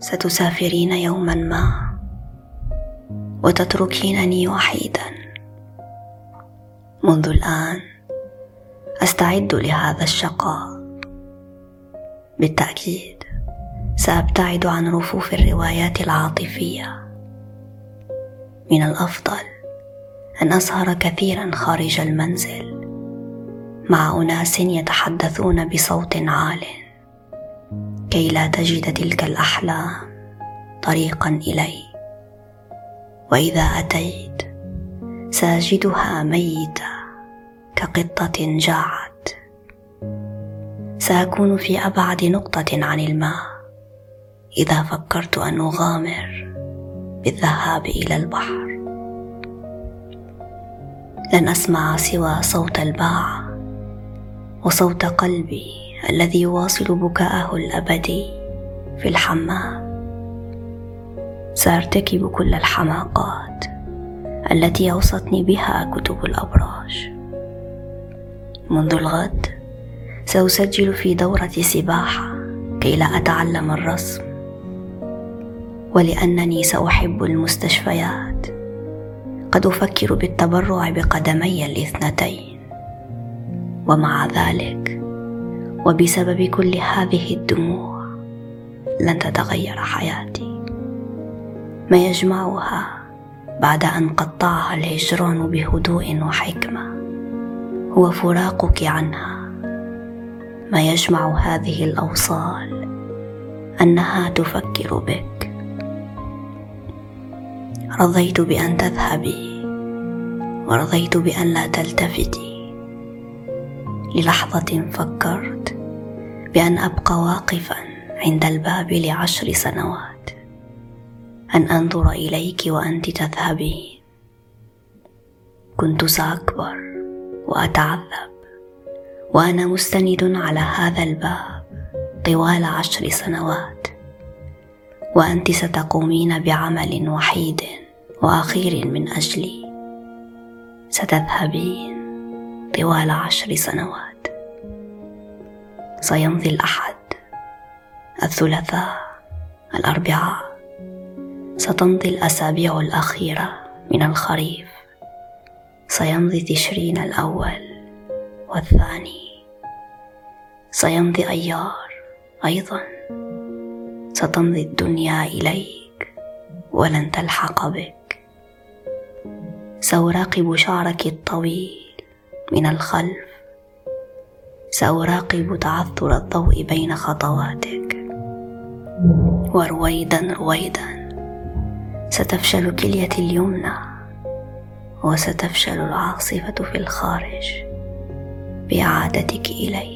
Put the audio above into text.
ستسافرين يوما ما وتتركينني وحيدا. منذ الآن أستعد لهذا الشقاء. بالتأكيد سأبتعد عن رفوف الروايات العاطفية. من الأفضل أن أسهر كثيرا خارج المنزل مع أناس يتحدثون بصوت عال. كي لا تجد تلك الاحلام طريقا إلي. وإذا أتيت ساجدها ميته كقطة جاعت. سأكون في أبعد نقطة عن الماء. إذا فكرت أن أغامر بالذهاب إلى البحر. لن أسمع سوى صوت الباعة. وصوت قلبي الذي يواصل بكاءه الأبدي في الحمام. سأرتكب كل الحماقات التي أوصتني بها كتب الأبراج. منذ الغد سأسجل في دورة سباحة كي لا أتعلم الرسم ولأنني سأحب المستشفيات. قد أفكر بالتبرع بقدمي الاثنتين. ومع ذلك وبسبب كل هذه الدموع لن تتغير حياتي. ما يجمعها بعد أن قطعها الهجران بهدوء وحكمة هو فراقك عنها. ما يجمع هذه الأوصال أنها تفكر بك. رضيت بأن تذهبي ورضيت بأن لا تلتفتي. للحظة فكرت بأن أبقى واقفا عند الباب لعشر سنوات. أن أنظر إليك وأنت تذهبين كنت سأكبر وأتعذب وأنا مستند على هذا الباب طوال عشر سنوات. وأنت ستقومين بعمل وحيد وأخير من أجلي. ستذهبين طوال عشر سنوات. سيمضي الأحد الثلاثاء الأربعاء. ستمضي الأسابيع الأخيرة من الخريف. سيمضي تشرين الأول والثاني. سيمضي أيار أيضا. ستمضي الدنيا إليك ولن تلحق بك. سأراقب شعرك الطويل. من الخلف. سأراقب تعثر الضوء بين خطواتك. ورويدا رويدا. ستفشل كليتي اليمنى. وستفشل العاصفة في الخارج. باعادتك إلي.